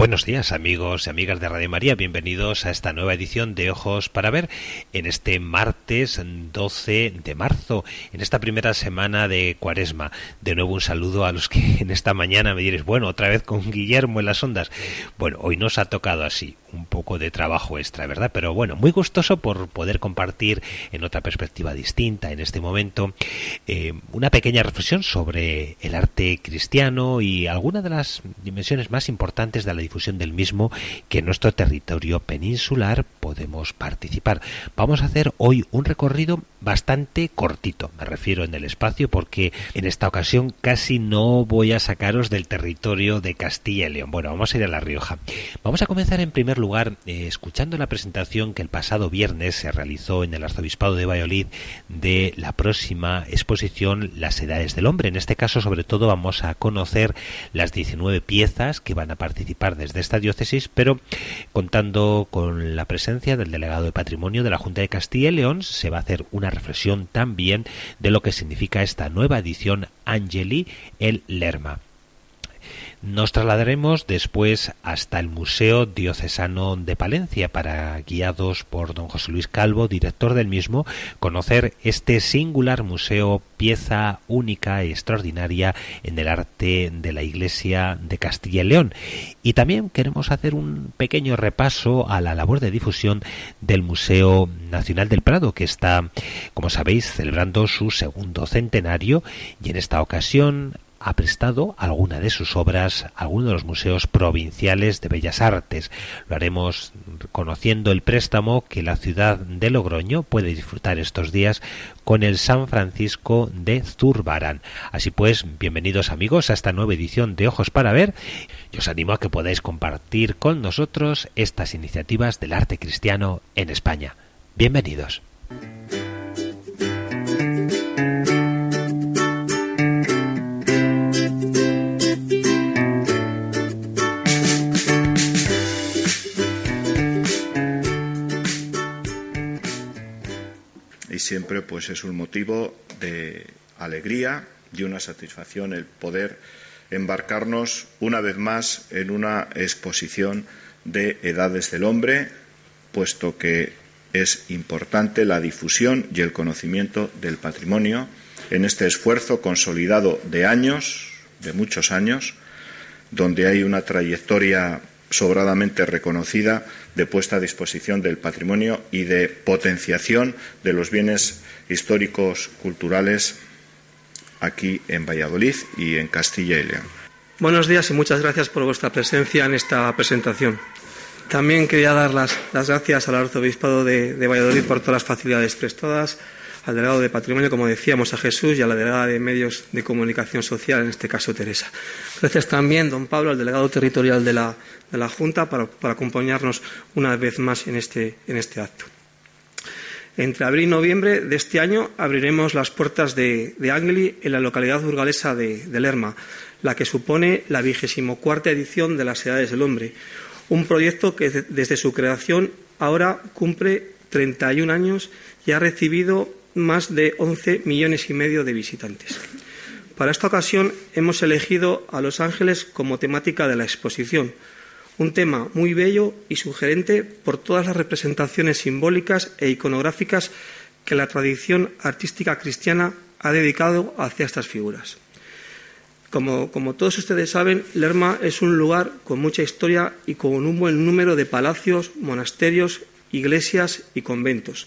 Buenos días amigos y amigas de Radio María, bienvenidos a esta nueva edición de Ojos para Ver en este martes 12 de marzo, en esta primera semana de Cuaresma. De nuevo un saludo a los que en esta mañana me diréis, bueno, otra vez con Guillermo en las ondas. Bueno, hoy nos ha tocado así, un poco de trabajo extra, ¿verdad? Pero bueno, muy gustoso por poder compartir en otra perspectiva distinta en este momento eh, una pequeña reflexión sobre el arte cristiano y alguna de las dimensiones más importantes de la difusión del mismo que en nuestro territorio peninsular podemos participar. Vamos a hacer hoy un recorrido bastante cortito, me refiero en el espacio, porque en esta ocasión casi no voy a sacaros del territorio de Castilla y León. Bueno, vamos a ir a La Rioja. Vamos a comenzar en primer lugar eh, escuchando la presentación que el pasado viernes se realizó en el Arzobispado de Valladolid de la próxima exposición Las Edades del Hombre. En este caso, sobre todo, vamos a conocer las 19 piezas que van a participar desde esta diócesis, pero contando con la presencia del delegado de Patrimonio de la Junta de Castilla y León, se va a hacer una reflexión también de lo que significa esta nueva edición Angeli el Lerma. Nos trasladaremos después hasta el Museo Diocesano de Palencia para, guiados por don José Luis Calvo, director del mismo, conocer este singular museo, pieza única y extraordinaria en el arte de la Iglesia de Castilla y León. Y también queremos hacer un pequeño repaso a la labor de difusión del Museo Nacional del Prado, que está, como sabéis, celebrando su segundo centenario y en esta ocasión ha prestado alguna de sus obras a alguno de los museos provinciales de bellas artes. Lo haremos conociendo el préstamo que la ciudad de Logroño puede disfrutar estos días con el San Francisco de Zurbarán. Así pues, bienvenidos amigos a esta nueva edición de Ojos para Ver y os animo a que podáis compartir con nosotros estas iniciativas del arte cristiano en España. Bienvenidos. Siempre pues es un motivo de alegría y una satisfacción el poder embarcarnos una vez más en una exposición de edades del hombre, puesto que es importante la difusión y el conocimiento del patrimonio. En este esfuerzo consolidado de años, de muchos años, donde hay una trayectoria sobradamente reconocida de puesta a disposición del patrimonio y de potenciación de los bienes históricos culturales aquí en Valladolid y en Castilla y León. Buenos días y muchas gracias por vuestra presencia en esta presentación. También quería dar las, gracias al Arzobispado de, de Valladolid por todas las facilidades prestadas al delegado de Patrimonio, como decíamos, a Jesús y a la delegada de Medios de Comunicación Social, en este caso Teresa. Gracias también, don Pablo, al delegado territorial de la, Junta, para, acompañarnos una vez más en este, en este acto. Entre abril y noviembre de este año abriremos las puertas de, de Angeli en la localidad burgalesa de, de, Lerma, la que supone la vigésimo cuarta edición de las Edades del Hombre, un proyecto que desde su creación ahora cumple 31 años y ha recibido más de 11 millones y medio de visitantes. Para esta ocasión hemos elegido a Los Ángeles como temática de la exposición, un tema muy bello y sugerente por todas las representaciones simbólicas e iconográficas que la tradición artística cristiana ha dedicado hacia estas figuras. Como, todos ustedes saben, Lerma es un lugar con mucha historia y con un buen número de palacios, monasterios, iglesias y conventos.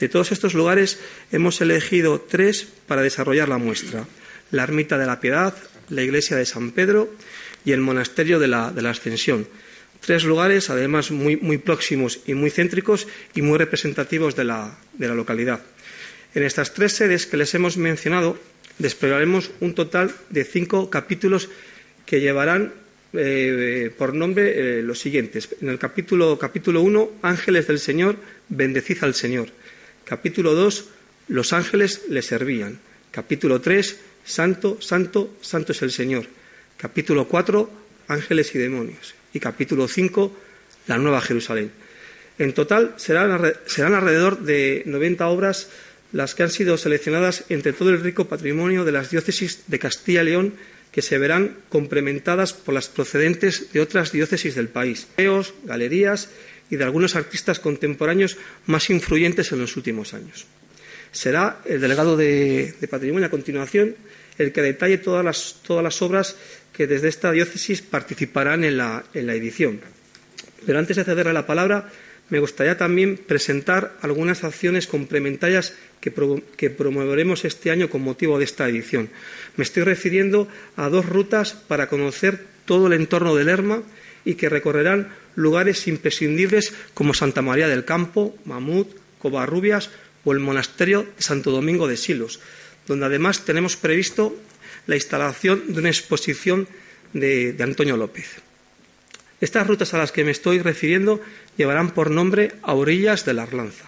De todos estos lugares hemos elegido tres para desarrollar la muestra. La Ermita de la Piedad, la Iglesia de San Pedro y el Monasterio de la, Ascensión. Tres lugares, además, muy, próximos y muy céntricos y muy representativos de la, localidad. En estas tres sedes que les hemos mencionado, desplegaremos un total de cinco capítulos que llevarán eh, por nombre eh, los siguientes. En el capítulo, capítulo 1, Ángeles del Señor, bendecid al Señor. Capítulo 2, Los ángeles le servían. Capítulo 3, Santo, Santo, Santo es el Señor. Capítulo 4, Ángeles y demonios. Y capítulo 5, la Nueva Jerusalén. En total serán, alrededor de 90 obras las que han sido seleccionadas entre todo el rico patrimonio de las diócesis de Castilla y León que se verán complementadas por las procedentes de otras diócesis del país, museos, galerías y de algunos artistas contemporáneos más influyentes en los últimos años. Será el delegado de, Patrimonio a continuación el que detalle todas las, todas las, obras que desde esta diócesis participarán en la, en la edición. Pero antes de cederle la palabra, me gustaría también presentar algunas acciones complementarias que, promoveremos este año con motivo de esta edición. Me estoy refiriendo a dos rutas para conocer todo el entorno del Lerma y que recorrerán lugares imprescindibles como Santa María del Campo, Mamut, Covarrubias o el Monasterio de Santo Domingo de Silos, donde además tenemos previsto la instalación de una exposición de Antonio López. Estas rutas a las que me estoy refiriendo llevarán por nombre A orillas de la Arlanza.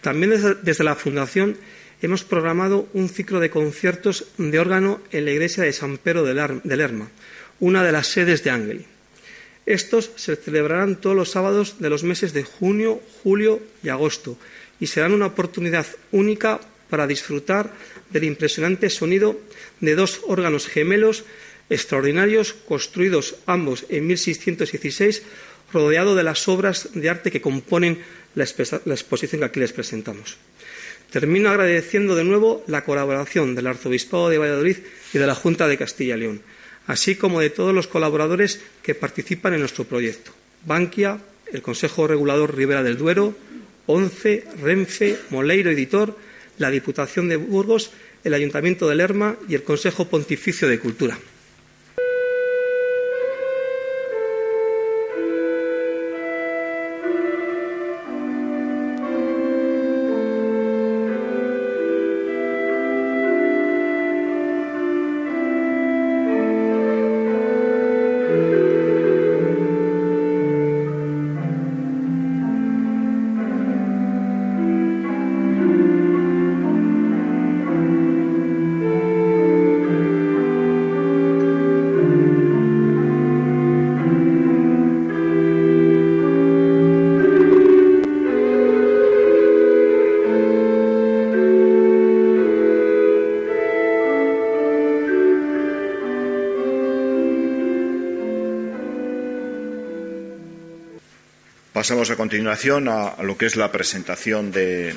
También desde, la Fundación hemos programado un ciclo de conciertos de órgano en la iglesia de San Pedro de Lerma, una de las sedes de Ángeli. Estos se celebrarán todos los sábados de los meses de junio, julio y agosto y serán una oportunidad única para disfrutar del impresionante sonido de dos órganos gemelos extraordinarios, construidos ambos en 1616, rodeado de las obras de arte que componen la, exposición que aquí les presentamos. Termino agradeciendo de nuevo la colaboración del Arzobispado de Valladolid y de la Junta de Castilla y León, así como de todos los colaboradores que participan en nuestro proyecto. Bankia, el Consejo Regulador Ribera del Duero, ONCE, Renfe, Moleiro Editor, la Diputación de Burgos, el Ayuntamiento de Lerma y el Consejo Pontificio de Cultura. Pasamos a continuación a lo que es la presentación de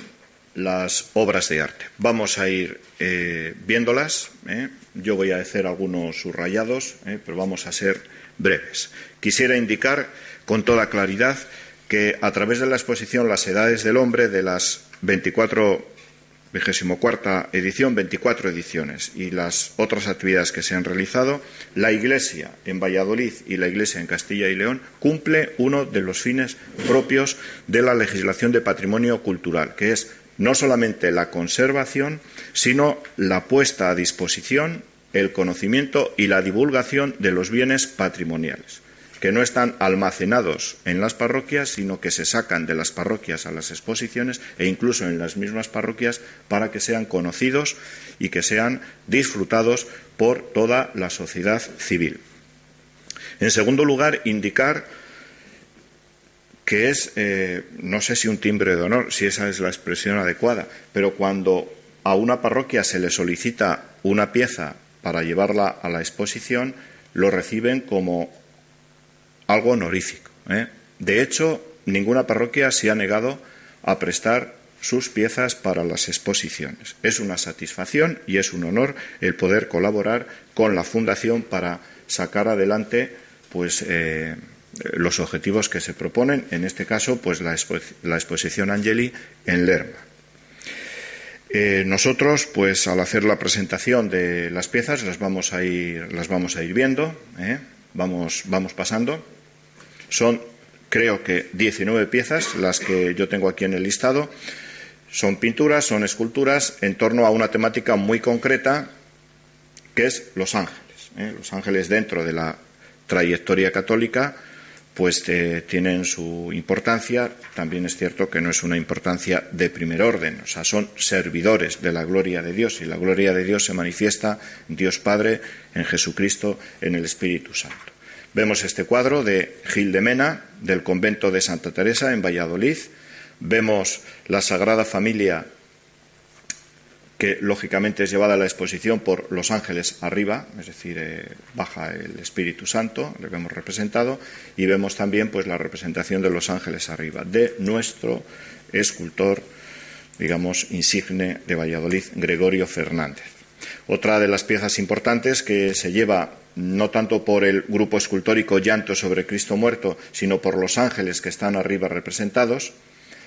las obras de arte. Vamos a ir eh, viéndolas. ¿eh? Yo voy a hacer algunos subrayados, ¿eh? pero vamos a ser breves. Quisiera indicar con toda claridad que a través de la exposición Las Edades del Hombre de las 24 cuarta edición, 24 ediciones. Y las otras actividades que se han realizado, la Iglesia en Valladolid y la Iglesia en Castilla y León cumple uno de los fines propios de la legislación de patrimonio cultural, que es no solamente la conservación, sino la puesta a disposición, el conocimiento y la divulgación de los bienes patrimoniales que no están almacenados en las parroquias, sino que se sacan de las parroquias a las exposiciones e incluso en las mismas parroquias para que sean conocidos y que sean disfrutados por toda la sociedad civil. En segundo lugar, indicar que es, eh, no sé si un timbre de honor, si esa es la expresión adecuada, pero cuando a una parroquia se le solicita una pieza para llevarla a la exposición, lo reciben como algo honorífico. ¿eh? De hecho, ninguna parroquia se ha negado a prestar sus piezas para las exposiciones. Es una satisfacción y es un honor el poder colaborar con la Fundación para sacar adelante pues, eh, los objetivos que se proponen, en este caso, pues la, exposición Angeli en Lerma. Eh, nosotros, pues al hacer la presentación de las piezas, las vamos a ir, las vamos a ir viendo, vamos, vamos pasando. Son, creo que, 19 piezas las que yo tengo aquí en el listado. Son pinturas, son esculturas en torno a una temática muy concreta que es los ángeles. ¿eh? Los ángeles dentro de la trayectoria católica pues eh, tienen su importancia. También es cierto que no es una importancia de primer orden, o sea, son servidores de la gloria de Dios y la gloria de Dios se manifiesta en Dios Padre, en Jesucristo, en el Espíritu Santo. Vemos este cuadro de Gil de Mena, del convento de Santa Teresa en Valladolid. Vemos la Sagrada Familia que lógicamente es llevada a la exposición por los ángeles arriba, es decir, eh, baja el Espíritu Santo, le vemos representado, y vemos también pues la representación de los ángeles arriba, de nuestro escultor, digamos, insigne de Valladolid, Gregorio Fernández. Otra de las piezas importantes que se lleva no tanto por el grupo escultórico Llanto sobre Cristo muerto, sino por los ángeles que están arriba representados,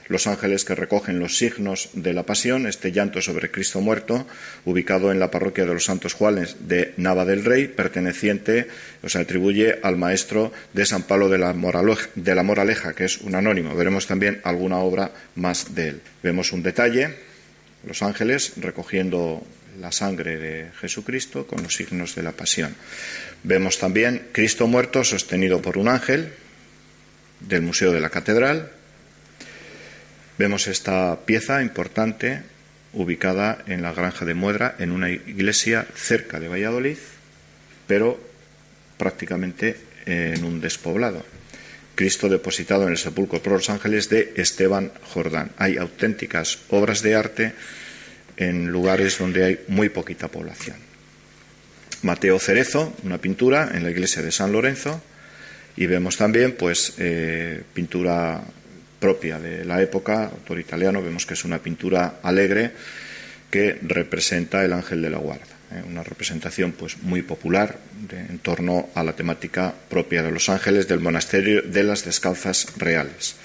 los ángeles que recogen los signos de la pasión, este llanto sobre Cristo muerto, ubicado en la parroquia de los Santos Juanes de Nava del Rey, perteneciente, o se atribuye al maestro de San Pablo de la, de la Moraleja, que es un anónimo. Veremos también alguna obra más de él. Vemos un detalle, los ángeles recogiendo la sangre de Jesucristo con los signos de la pasión. Vemos también Cristo muerto sostenido por un ángel del Museo de la Catedral, Vemos esta pieza importante ubicada en la granja de Muedra, en una iglesia cerca de Valladolid, pero prácticamente en un despoblado. Cristo depositado en el sepulcro por los ángeles de Esteban Jordán. Hay auténticas obras de arte en lugares donde hay muy poquita población. Mateo Cerezo, una pintura en la iglesia de San Lorenzo, y vemos también pues eh, pintura propia de la época, autor italiano, vemos que es una pintura alegre que representa el ángel de la guarda. ¿eh? una representación pues muy popular en torno a la temática propia de los ángeles del monasterio de las descalzas reales.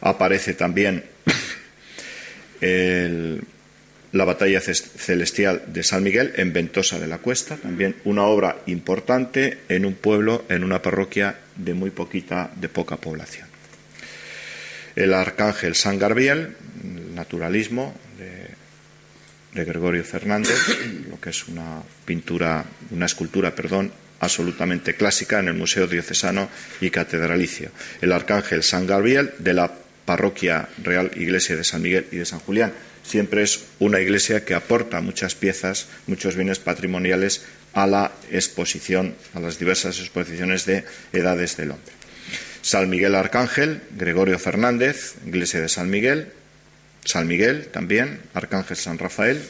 Aparece también la batalla celestial de San Miguel en Ventosa de la Cuesta, también una obra importante en un pueblo, en una parroquia de muy poquita, de poca población el arcángel San Gabriel, el naturalismo de, Gregorio Fernández, lo que es una pintura, una escultura, perdón, absolutamente clásica en el Museo Diocesano y Catedralicio. El arcángel San Gabriel de la parroquia Real Iglesia de San Miguel y de San Julián. Siempre es una iglesia que aporta muchas piezas, muchos bienes patrimoniales a la exposición, a las diversas exposiciones de edades del hombre. San Miguel Arcángel, Gregorio Fernández, Iglesia de San Miguel, San Miguel también, Arcángel San Rafael,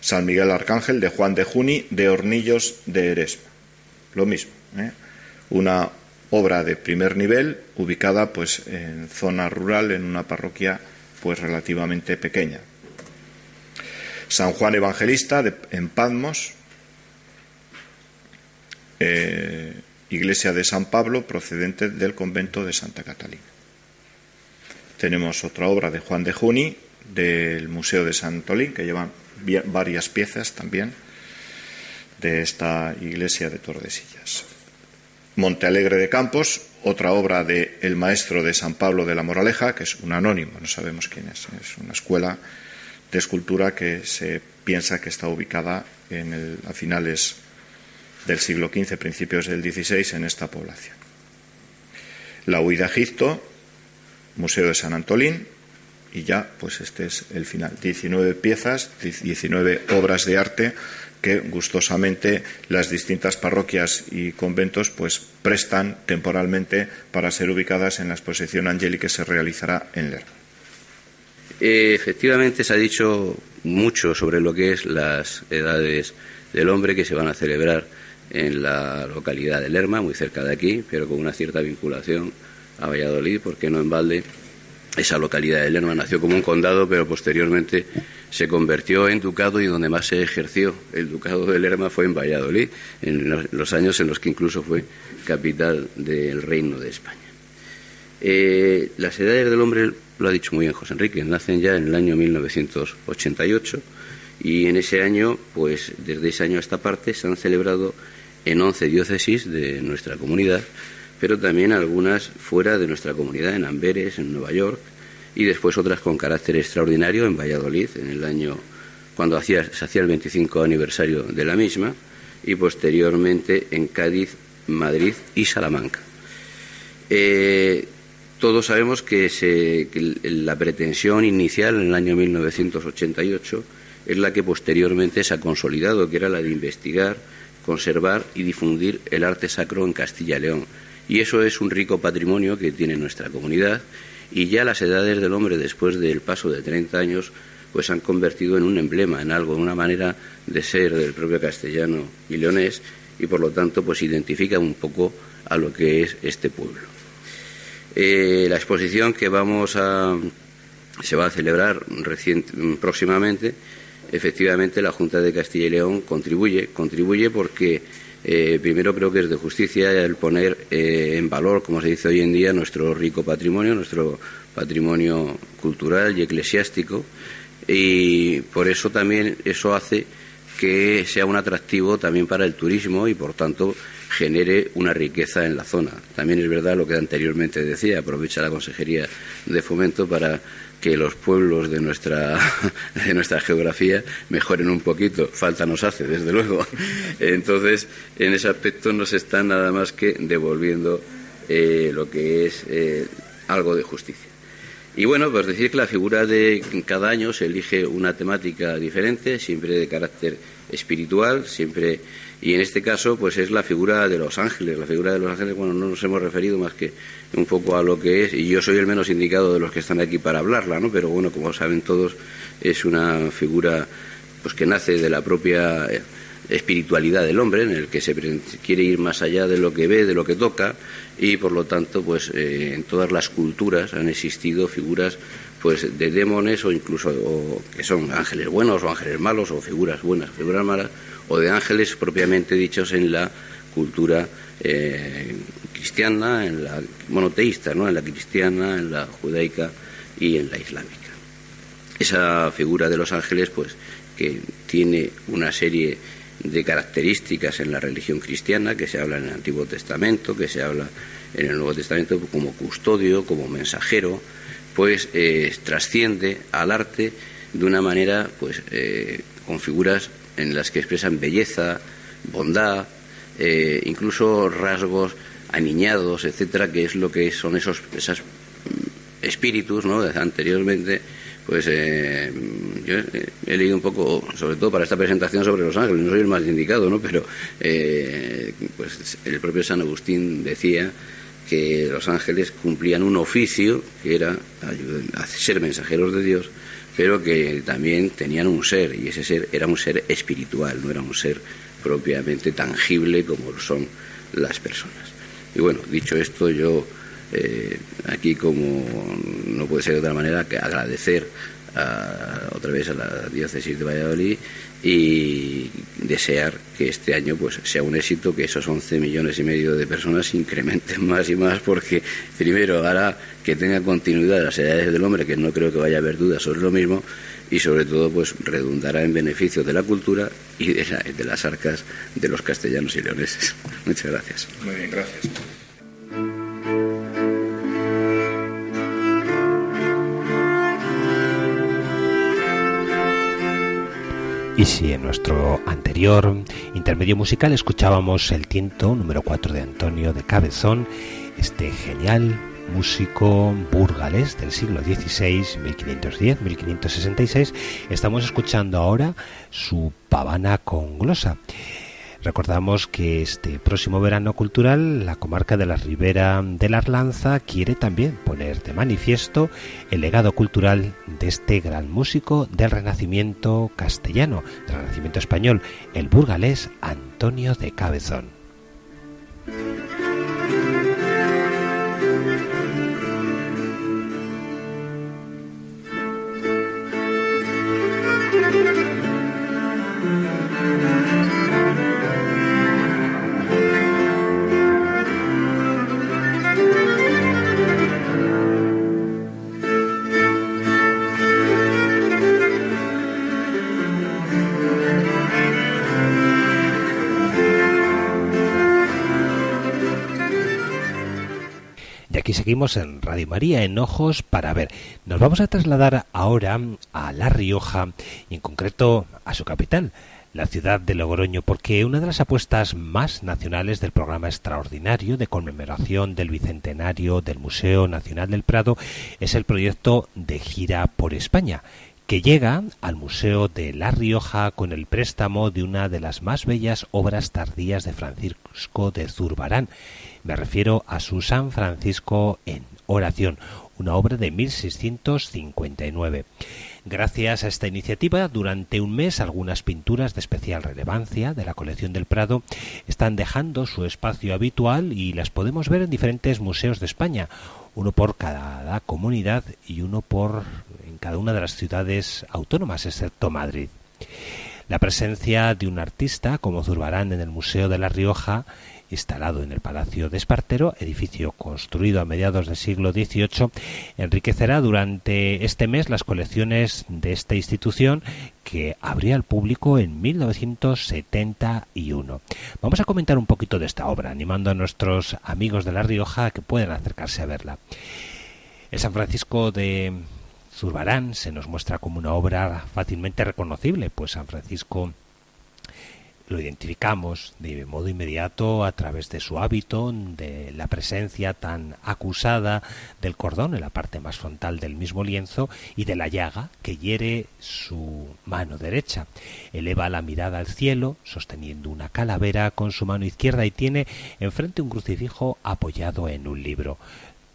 San Miguel Arcángel de Juan de Juni, de Hornillos de Eresma. Lo mismo, ¿eh? una obra de primer nivel ubicada pues en zona rural en una parroquia pues relativamente pequeña. San Juan Evangelista en Padmos, eh, iglesia de San Pablo procedente del convento de Santa Catalina. Tenemos otra obra de Juan de Juni del Museo de San Tolín que lleva varias piezas también de esta iglesia de Tordesillas. Monte Alegre de Campos, otra obra de el maestro de San Pablo de la Moraleja, que es un anónimo, no sabemos quién es, es una escuela de escultura que se piensa que está ubicada en el, a finales del siglo XV, principios del XVI, en esta población. La huida a Egipto, Museo de San Antolín, y ya, pues este es el final. 19 piezas, 19 obras de arte que gustosamente las distintas parroquias y conventos pues prestan temporalmente para ser ubicadas en la exposición angélica que se realizará en Lerma. Efectivamente se ha dicho mucho sobre lo que es las edades del hombre que se van a celebrar en la localidad de Lerma, muy cerca de aquí, pero con una cierta vinculación a Valladolid, porque no en balde esa localidad de Lerma nació como un condado, pero posteriormente se convirtió en ducado y donde más se ejerció el ducado de Lerma fue en Valladolid, en los años en los que incluso fue capital del Reino de España. Eh, las edades del hombre, lo ha dicho muy bien José Enrique, nacen ya en el año 1988 y en ese año, pues desde ese año a esta parte, se han celebrado en 11 diócesis de nuestra comunidad, pero también algunas fuera de nuestra comunidad, en Amberes, en Nueva York, y después otras con carácter extraordinario en Valladolid, en el año cuando hacía, se hacía el 25 aniversario de la misma, y posteriormente en Cádiz, Madrid y Salamanca. Eh, todos sabemos que, la pretensión inicial en el año 1988 es la que posteriormente se ha consolidado, que era la de investigar, conservar y difundir el arte sacro en Castilla y León. Y eso es un rico patrimonio que tiene nuestra comunidad y ya las edades del hombre después del paso de 30 años pues han convertido en un emblema, en algo, en una manera de ser del propio castellano y leonés y por lo tanto pues identifica un poco a lo que es este pueblo. Eh, la exposición que vamos a se va a celebrar próximamente, efectivamente la Junta de Castilla y León contribuye, contribuye porque eh, primero creo que es de justicia el poner eh, en valor, como se dice hoy en día, nuestro rico patrimonio, nuestro patrimonio cultural y eclesiástico, y por eso también eso hace que sea un atractivo también para el turismo y por tanto genere una riqueza en la zona. También es verdad lo que anteriormente decía, aprovecha la Consejería de Fomento para que los pueblos de nuestra, de nuestra geografía mejoren un poquito. Falta nos hace, desde luego. Entonces, en ese aspecto nos están nada más que devolviendo eh, lo que es eh, algo de justicia. Y bueno, pues decir que la figura de cada año se elige una temática diferente, siempre de carácter espiritual, siempre y en este caso pues es la figura de los ángeles, la figura de los ángeles, bueno, no nos hemos referido más que un poco a lo que es y yo soy el menos indicado de los que están aquí para hablarla, ¿no? Pero bueno, como saben todos, es una figura pues que nace de la propia eh, espiritualidad del hombre, en el que se quiere ir más allá de lo que ve, de lo que toca, y por lo tanto, pues eh, en todas las culturas han existido figuras pues de demones o incluso que son ángeles buenos o ángeles malos o figuras buenas, figuras malas, o de ángeles propiamente dichos en la cultura eh, cristiana, en la monoteísta, ¿no? en la cristiana, en la judaica y en la islámica. Esa figura de los ángeles, pues, que tiene una serie de características en la religión cristiana, que se habla en el Antiguo Testamento, que se habla en el Nuevo Testamento como custodio, como mensajero, pues eh, trasciende al arte de una manera, pues, eh, con figuras en las que expresan belleza, bondad, eh, incluso rasgos aniñados, etcétera, que es lo que son esos, esos espíritus, ¿no? Anteriormente pues eh, yo he leído un poco, sobre todo para esta presentación sobre los ángeles, no soy el más indicado, ¿no? pero eh, pues el propio San Agustín decía que los ángeles cumplían un oficio que era ser mensajeros de Dios, pero que también tenían un ser, y ese ser era un ser espiritual, no era un ser propiamente tangible como son las personas. Y bueno, dicho esto, yo eh, aquí como no puede ser de otra manera que agradecer otra vez a la diócesis de Valladolid y desear que este año pues sea un éxito, que esos 11 millones y medio de personas incrementen más y más, porque primero hará que tenga continuidad las edades del hombre, que no creo que vaya a haber dudas sobre lo mismo, y sobre todo pues redundará en beneficio de la cultura y de, de las arcas de los castellanos y leoneses. Muchas gracias. Muy bien, gracias. Y si en nuestro anterior intermedio musical escuchábamos el tiento número 4 de Antonio de Cabezón, este genial músico burgalés del siglo XVI, 1510-1566, estamos escuchando ahora su pavana con glosa. Recordamos que este próximo verano cultural la comarca de la Ribera de la Arlanza quiere también poner de manifiesto el legado cultural de este gran músico del Renacimiento castellano, del Renacimiento español, el burgalés Antonio de Cabezón. Seguimos en Radio María en Ojos para ver. Nos vamos a trasladar ahora a La Rioja y en concreto a su capital, la ciudad de Logroño, porque una de las apuestas más nacionales del programa extraordinario de conmemoración del Bicentenario del Museo Nacional del Prado es el proyecto de gira por España, que llega al Museo de La Rioja con el préstamo de una de las más bellas obras tardías de Francisco de Zurbarán. Me refiero a su San Francisco en oración, una obra de 1659. Gracias a esta iniciativa, durante un mes algunas pinturas de especial relevancia de la colección del Prado están dejando su espacio habitual y las podemos ver en diferentes museos de España, uno por cada comunidad y uno por en cada una de las ciudades autónomas, excepto Madrid. La presencia de un artista como Zurbarán en el Museo de La Rioja instalado en el Palacio de Espartero, edificio construido a mediados del siglo XVIII, enriquecerá durante este mes las colecciones de esta institución que abría al público en 1971. Vamos a comentar un poquito de esta obra, animando a nuestros amigos de La Rioja a que puedan acercarse a verla. El San Francisco de Zurbarán se nos muestra como una obra fácilmente reconocible, pues San Francisco lo identificamos de modo inmediato a través de su hábito, de la presencia tan acusada del cordón en la parte más frontal del mismo lienzo y de la llaga que hiere su mano derecha. Eleva la mirada al cielo, sosteniendo una calavera con su mano izquierda y tiene enfrente un crucifijo apoyado en un libro.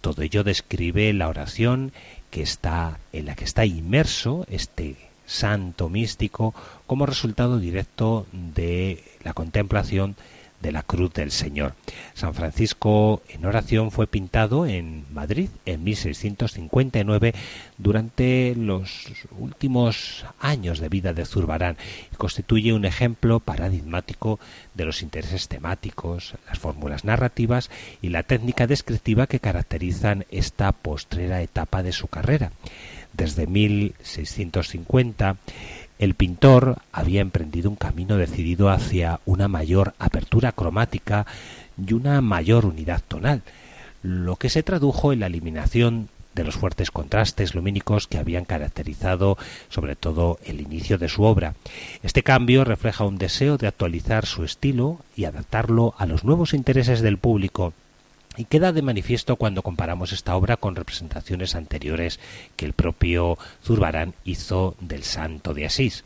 Todo ello describe la oración que está en la que está inmerso este santo místico como resultado directo de la contemplación de la cruz del Señor. San Francisco en oración fue pintado en Madrid en 1659 durante los últimos años de vida de Zurbarán y constituye un ejemplo paradigmático de los intereses temáticos, las fórmulas narrativas y la técnica descriptiva que caracterizan esta postrera etapa de su carrera. Desde 1650, el pintor había emprendido un camino decidido hacia una mayor apertura cromática y una mayor unidad tonal, lo que se tradujo en la eliminación de los fuertes contrastes lumínicos que habían caracterizado sobre todo el inicio de su obra. Este cambio refleja un deseo de actualizar su estilo y adaptarlo a los nuevos intereses del público y queda de manifiesto cuando comparamos esta obra con representaciones anteriores que el propio Zurbarán hizo del Santo de Asís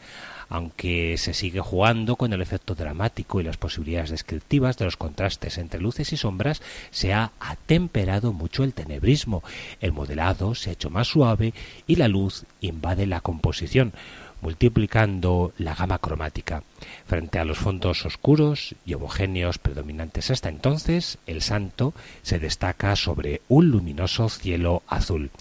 aunque se sigue jugando con el efecto dramático y las posibilidades descriptivas de los contrastes entre luces y sombras, se ha atemperado mucho el tenebrismo, el modelado se ha hecho más suave y la luz invade la composición, multiplicando la gama cromática. Frente a los fondos oscuros y homogéneos predominantes hasta entonces, el santo se destaca sobre un luminoso cielo azul.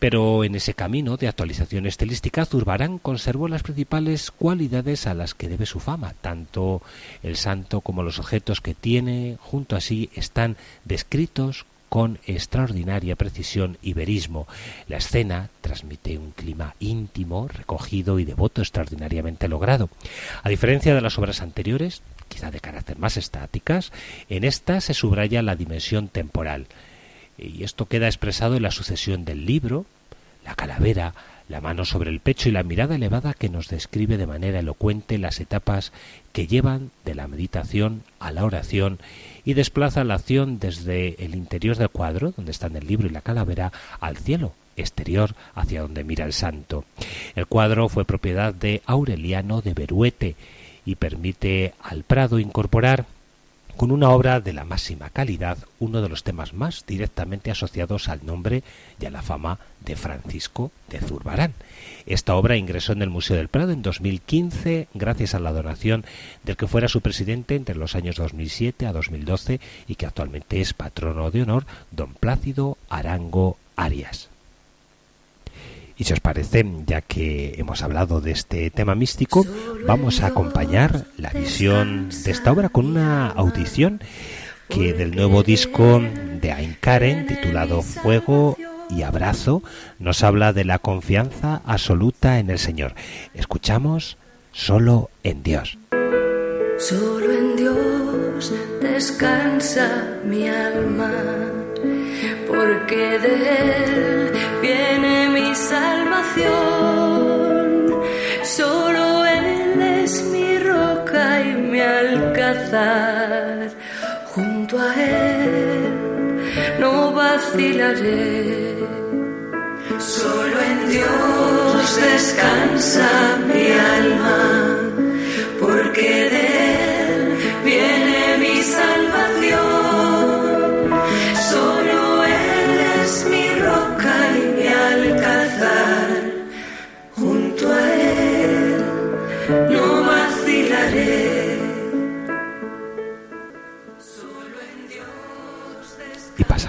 Pero en ese camino de actualización estilística, Zurbarán conservó las principales cualidades a las que debe su fama. Tanto el santo como los objetos que tiene junto a sí están descritos con extraordinaria precisión y verismo. La escena transmite un clima íntimo, recogido y devoto extraordinariamente logrado. A diferencia de las obras anteriores, quizá de carácter más estáticas, en esta se subraya la dimensión temporal. Y esto queda expresado en la sucesión del libro, la calavera, la mano sobre el pecho y la mirada elevada que nos describe de manera elocuente las etapas que llevan de la meditación a la oración y desplaza la acción desde el interior del cuadro, donde están el libro y la calavera, al cielo exterior hacia donde mira el santo. El cuadro fue propiedad de Aureliano de Beruete y permite al Prado incorporar con una obra de la máxima calidad, uno de los temas más directamente asociados al nombre y a la fama de Francisco de Zurbarán. Esta obra ingresó en el Museo del Prado en 2015 gracias a la donación del que fuera su presidente entre los años 2007 a 2012 y que actualmente es patrono de honor, don Plácido Arango Arias. Y si os parece, ya que hemos hablado de este tema místico, vamos a acompañar la visión de esta obra con una audición que del nuevo disco de Ain Karen titulado Fuego y Abrazo nos habla de la confianza absoluta en el Señor. Escuchamos solo en Dios. Solo en Dios descansa mi alma, porque de Él viene Solo Él es mi roca y mi alcázar. Junto a Él no vacilaré. Solo en Dios descansa mi alma, porque de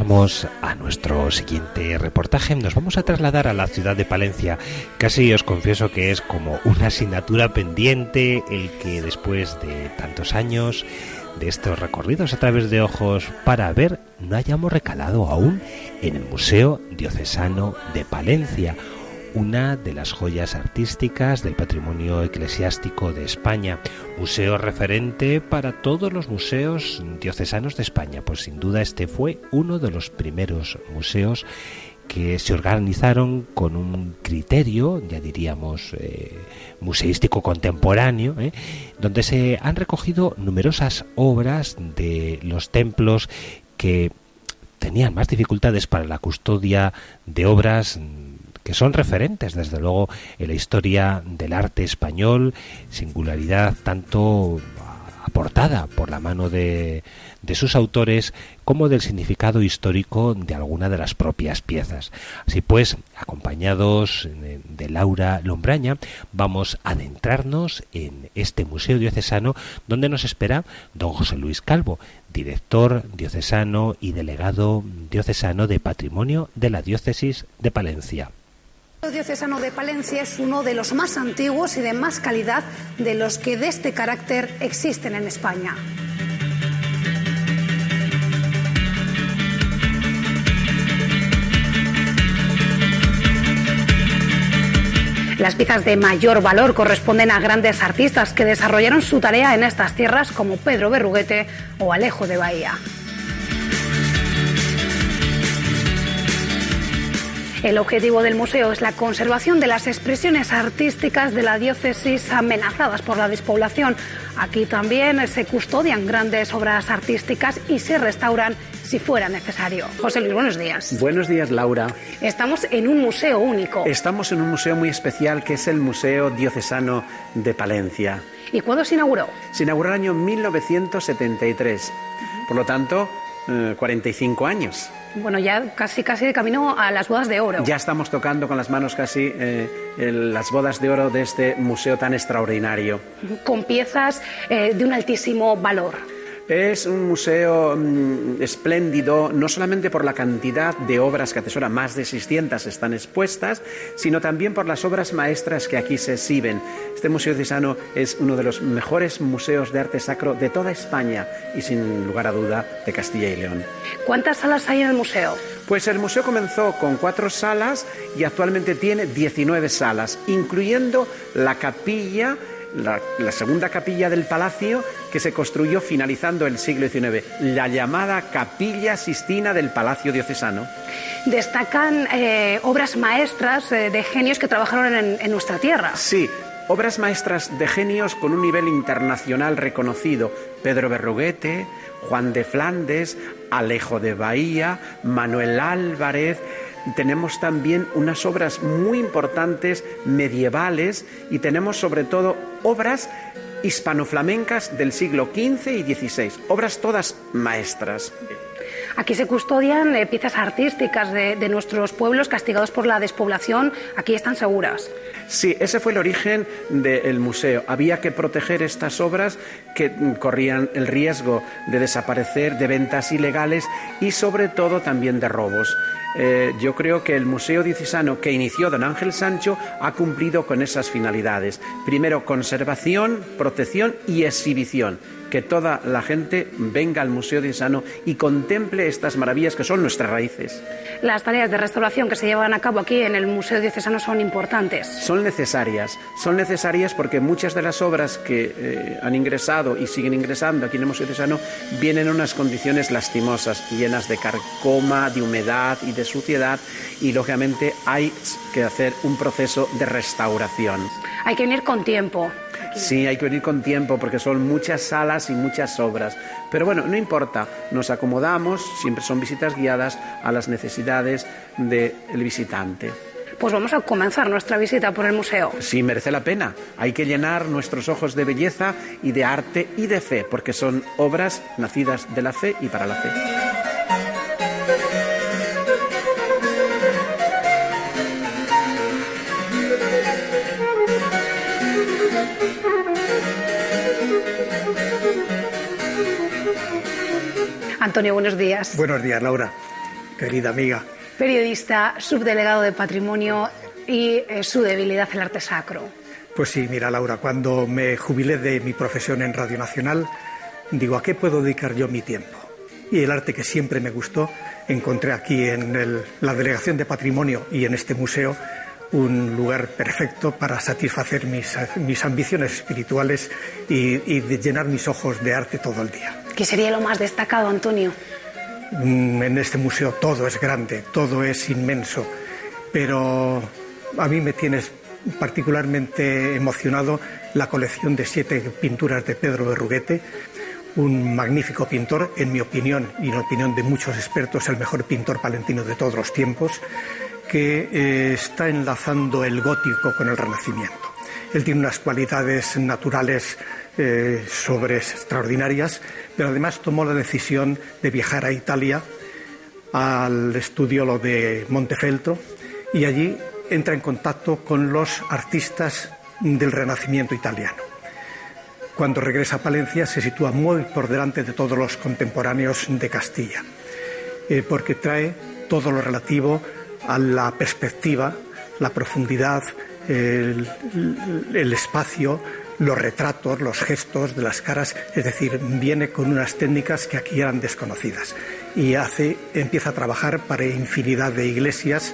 pasamos a nuestro siguiente reportaje. Nos vamos a trasladar a la ciudad de Palencia. Casi os confieso que es como una asignatura pendiente el que después de tantos años de estos recorridos a través de ojos para ver no hayamos recalado aún en el Museo Diocesano de Palencia una de las joyas artísticas del patrimonio eclesiástico de España, museo referente para todos los museos diocesanos de España, pues sin duda este fue uno de los primeros museos que se organizaron con un criterio, ya diríamos, eh, museístico contemporáneo, ¿eh? donde se han recogido numerosas obras de los templos que tenían más dificultades para la custodia de obras que son referentes, desde luego, en la historia del arte español, singularidad tanto aportada por la mano de, de sus autores como del significado histórico de alguna de las propias piezas. Así pues, acompañados de Laura Lombraña, vamos a adentrarnos en este Museo Diocesano donde nos espera don José Luis Calvo, director diocesano y delegado diocesano de Patrimonio de la Diócesis de Palencia. El diocesano de Palencia es uno de los más antiguos y de más calidad de los que de este carácter existen en España. Las piezas de mayor valor corresponden a grandes artistas que desarrollaron su tarea en estas tierras como Pedro Berruguete o Alejo de Bahía. El objetivo del museo es la conservación de las expresiones artísticas de la diócesis amenazadas por la despoblación. Aquí también se custodian grandes obras artísticas y se restauran si fuera necesario. José Luis, buenos días. Buenos días, Laura. Estamos en un museo único. Estamos en un museo muy especial que es el Museo Diocesano de Palencia. ¿Y cuándo se inauguró? Se inauguró en el año 1973. Por lo tanto, eh, 45 años. Bueno, ya casi casi de camino a las bodas de oro. Ya estamos tocando con las manos casi eh, el- las bodas de oro de este museo tan extraordinario. Con piezas eh, de un altísimo valor. Es un museo mm, espléndido, no solamente por la cantidad de obras que atesora, más de 600 están expuestas, sino también por las obras maestras que aquí se exhiben. Este Museo Diocesano es uno de los mejores museos de arte sacro de toda España y, sin lugar a duda, de Castilla y León. ¿Cuántas salas hay en el museo? Pues el museo comenzó con cuatro salas y actualmente tiene 19 salas, incluyendo la capilla, la, la segunda capilla del palacio que se construyó finalizando el siglo XIX, la llamada Capilla Sistina del Palacio Diocesano. Destacan eh, obras maestras eh, de genios que trabajaron en, en nuestra tierra. Sí, obras maestras de genios con un nivel internacional reconocido. Pedro Berruguete, Juan de Flandes, Alejo de Bahía, Manuel Álvarez. Tenemos también unas obras muy importantes medievales y tenemos sobre todo obras hispanoflamencas del siglo XV y XVI, obras todas maestras. Aquí se custodian eh, piezas artísticas de, de nuestros pueblos castigados por la despoblación. Aquí están seguras. Sí, ese fue el origen del museo. Había que proteger estas obras que mm, corrían el riesgo de desaparecer, de ventas ilegales y sobre todo también de robos. Eh, yo creo que el Museo Diocesano que inició don Ángel Sancho ha cumplido con esas finalidades. Primero, conservación, protección y exhibición. Que toda la gente venga al Museo Diocesano y contemple estas maravillas que son nuestras raíces. Las tareas de restauración que se llevan a cabo aquí en el Museo Diocesano son importantes. Son necesarias, son necesarias porque muchas de las obras que eh, han ingresado y siguen ingresando aquí en el Museo Diocesano vienen en unas condiciones lastimosas, llenas de carcoma, de humedad y de suciedad y lógicamente hay que hacer un proceso de restauración. Hay que venir con tiempo. Sí, hay que venir con tiempo porque son muchas salas y muchas obras. Pero bueno, no importa, nos acomodamos, siempre son visitas guiadas a las necesidades del visitante. Pues vamos a comenzar nuestra visita por el museo. Sí, merece la pena. Hay que llenar nuestros ojos de belleza y de arte y de fe, porque son obras nacidas de la fe y para la fe. Antonio, buenos días. Buenos días, Laura, querida amiga. Periodista, subdelegado de Patrimonio y eh, su debilidad el arte sacro. Pues sí, mira, Laura, cuando me jubilé de mi profesión en Radio Nacional, digo, ¿a qué puedo dedicar yo mi tiempo? Y el arte que siempre me gustó, encontré aquí en el- la Delegación de Patrimonio y en este museo un lugar perfecto para satisfacer mis, mis ambiciones espirituales y, y de llenar mis ojos de arte todo el día. ¿Qué sería lo más destacado, Antonio? Mm, En este museo todo es grande, todo es inmenso, pero a mí me tienes particularmente emocionado la colección de siete pinturas de Pedro Berruguete, un magnífico pintor, en mi opinión y en opinión de muchos expertos, el mejor pintor palentino de todos los tiempos, que eh, está enlazando el gótico con el renacimiento. Él tiene unas cualidades naturales eh, sobre extraordinarias, pero además tomó la decisión de viajar a Italia al estudio lo de Montefeltro y allí entra en contacto con los artistas del Renacimiento italiano. Cuando regresa a Palencia se sitúa muy por delante de todos los contemporáneos de Castilla, eh, porque trae todo lo relativo a la perspectiva, la profundidad, el, el espacio, los retratos, los gestos de las caras, es decir, viene con unas técnicas que aquí eran desconocidas y hace, empieza a trabajar para infinidad de iglesias,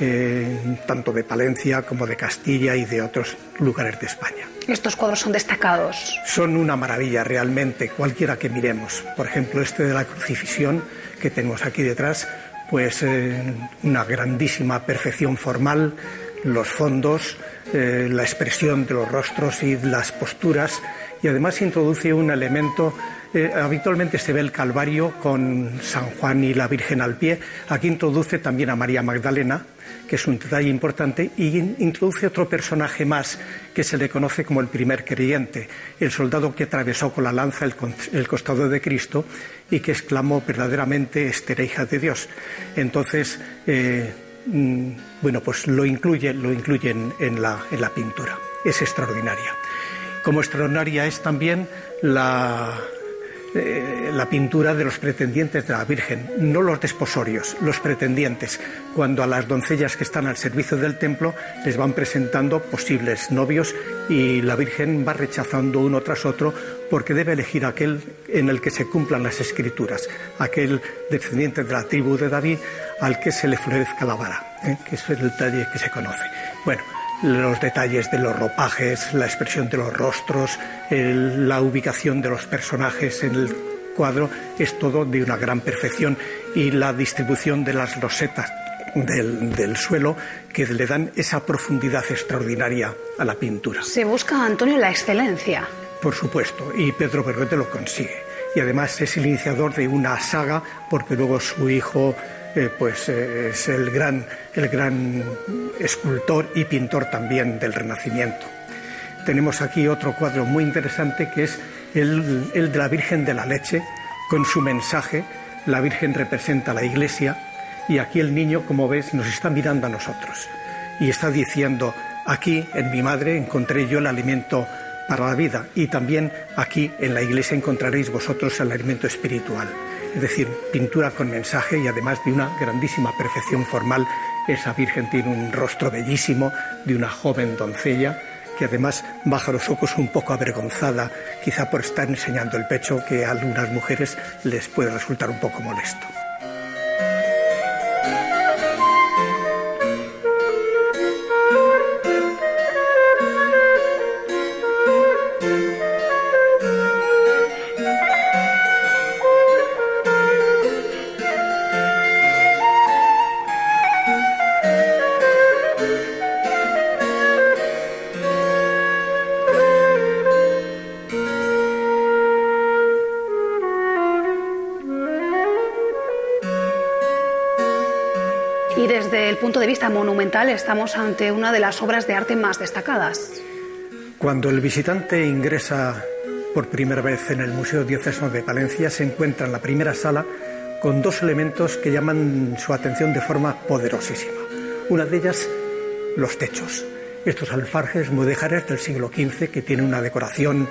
eh, tanto de Palencia como de Castilla y de otros lugares de España. Estos cuadros son destacados. Son una maravilla realmente, cualquiera que miremos. Por ejemplo, este de la crucifixión que tenemos aquí detrás, pues eh, una grandísima perfección formal, los fondos, eh, la expresión de los rostros y las posturas, y además introduce un elemento. eh, habitualmente se ve el Calvario con San Juan y la Virgen al pie. Aquí introduce también a María Magdalena, que es un detalle importante, y in- introduce otro personaje más que se le conoce como el primer creyente, el soldado que atravesó con la lanza el, costado de Cristo y que exclamó verdaderamente, esta hija de Dios. Entonces, eh, bueno, pues lo incluye, lo incluye en la, en la pintura. Es extraordinaria. Como extraordinaria es también la, eh, la pintura de los pretendientes de la Virgen, no los desposorios, los pretendientes, cuando a las doncellas que están al servicio del templo les van presentando posibles novios y la Virgen va rechazando uno tras otro porque debe elegir aquel en el que se cumplan las escrituras, aquel descendiente de la tribu de David al que se le florezca la vara, ¿eh? que es el detalle que se conoce. Bueno, los detalles de los ropajes, la expresión de los rostros, el- la ubicación de los personajes en el cuadro, es todo de una gran perfección y la distribución de las losetas del, del suelo que le dan esa profundidad extraordinaria a la pintura. Se busca, Antonio, la excelencia. Por supuesto, y Pedro Berruete lo consigue. Y además es el iniciador de una saga, porque luego su hijo eh, pues, eh, es el gran, el gran escultor y pintor también del Renacimiento. Tenemos aquí otro cuadro muy interesante que es el, el de la Virgen de la Leche, con su mensaje. La Virgen representa a la Iglesia y aquí el niño, como ves, nos está mirando a nosotros y está diciendo, aquí en mi madre encontré yo el alimento para la vida y también aquí en la iglesia encontraréis vosotros el alimento espiritual. Es decir, pintura con mensaje y además de una grandísima perfección formal. Esa Virgen tiene un rostro bellísimo de una joven doncella que además baja los ojos un poco avergonzada, quizá por estar enseñando el pecho, que a algunas mujeres les puede resultar un poco molesto. Monumental estamos ante una de las obras de arte más destacadas. Cuando el visitante ingresa por primera vez en el Museo Diocesano de Palencia, se encuentra en la primera sala con dos elementos que llaman su atención de forma poderosísima. Una de ellas, los techos. Estos alfarjes mudéjares del siglo XV que tienen una decoración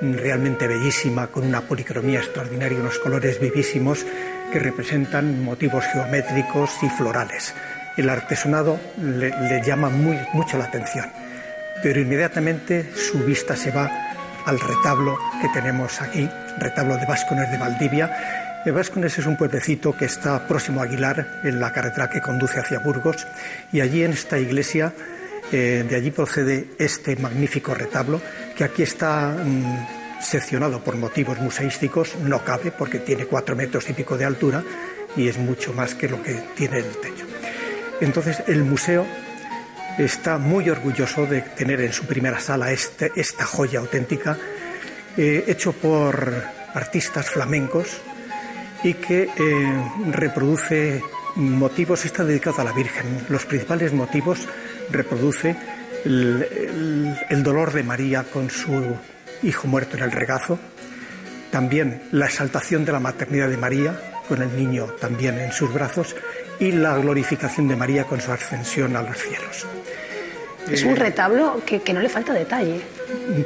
realmente bellísima, con una policromía extraordinaria, unos colores vivísimos que representan motivos geométricos y florales. El artesonado le, llama mucho la atención, pero inmediatamente su vista se va al retablo que tenemos aquí, retablo de Váscones de Valdivia, Váscones es un pueblecito que está próximo a Aguilar, en la carretera que conduce hacia Burgos, y allí en esta iglesia, eh, de allí procede este magnífico retablo, que aquí está mm, seccionado por motivos museísticos, no cabe porque tiene cuatro metros y pico de altura y es mucho más que lo que tiene el techo. Entonces, el museo está muy orgulloso de tener en su primera sala este, esta joya auténtica, eh, hecho por artistas flamencos, y que eh, reproduce motivos, está dedicado a la Virgen. Los principales motivos reproduce el, dolor de María con su hijo muerto en el regazo, también la exaltación de la maternidad de María con el niño también en sus brazos y la glorificación de María con su ascensión a los cielos. Es un retablo que, que no le falta detalle.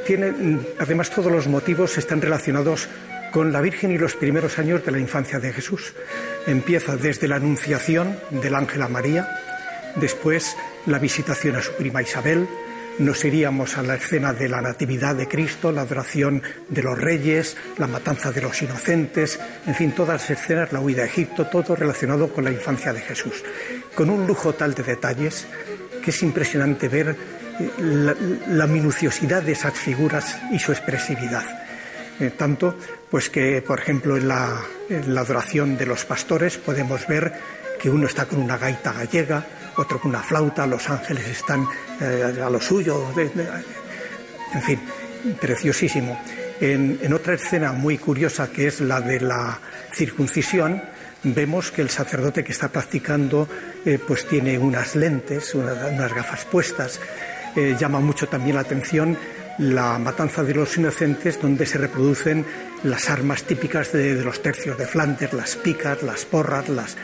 Tiene, además, todos los motivos están relacionados con la Virgen y los primeros años de la infancia de Jesús. Empieza desde la anunciación del ángel a María, después la visitación a su prima Isabel, nos iríamos a la escena de la Natividad de Cristo, la adoración de los reyes, la matanza de los inocentes, en fin, todas las escenas, la huida a Egipto, todo relacionado con la infancia de Jesús. Con un lujo tal de detalles que es impresionante ver eh, la, minuciosidad de esas figuras y su expresividad. Eh, tanto pues que, por ejemplo, en la, adoración de los pastores podemos ver que uno está con una gaita gallega, otro con una flauta, los ángeles están eh, a lo suyo, en fin, preciosísimo. En, otra escena muy curiosa que es la de la circuncisión, vemos que el sacerdote que está practicando eh, pues tiene unas lentes, unas gafas puestas. Eh, llama mucho también la atención la matanza de los inocentes, donde se reproducen las armas típicas de, los tercios de Flandes, las picas, las porras, las...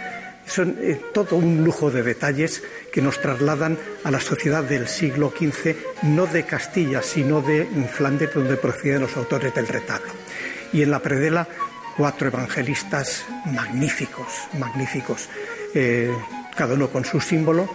Son eh, todo un lujo de detalles que nos trasladan a la sociedad del siglo XV, no de Castilla, sino de Flandes, donde proceden los autores del retablo. Y en la predela, cuatro evangelistas magníficos, magníficos, eh, cada uno con su símbolo,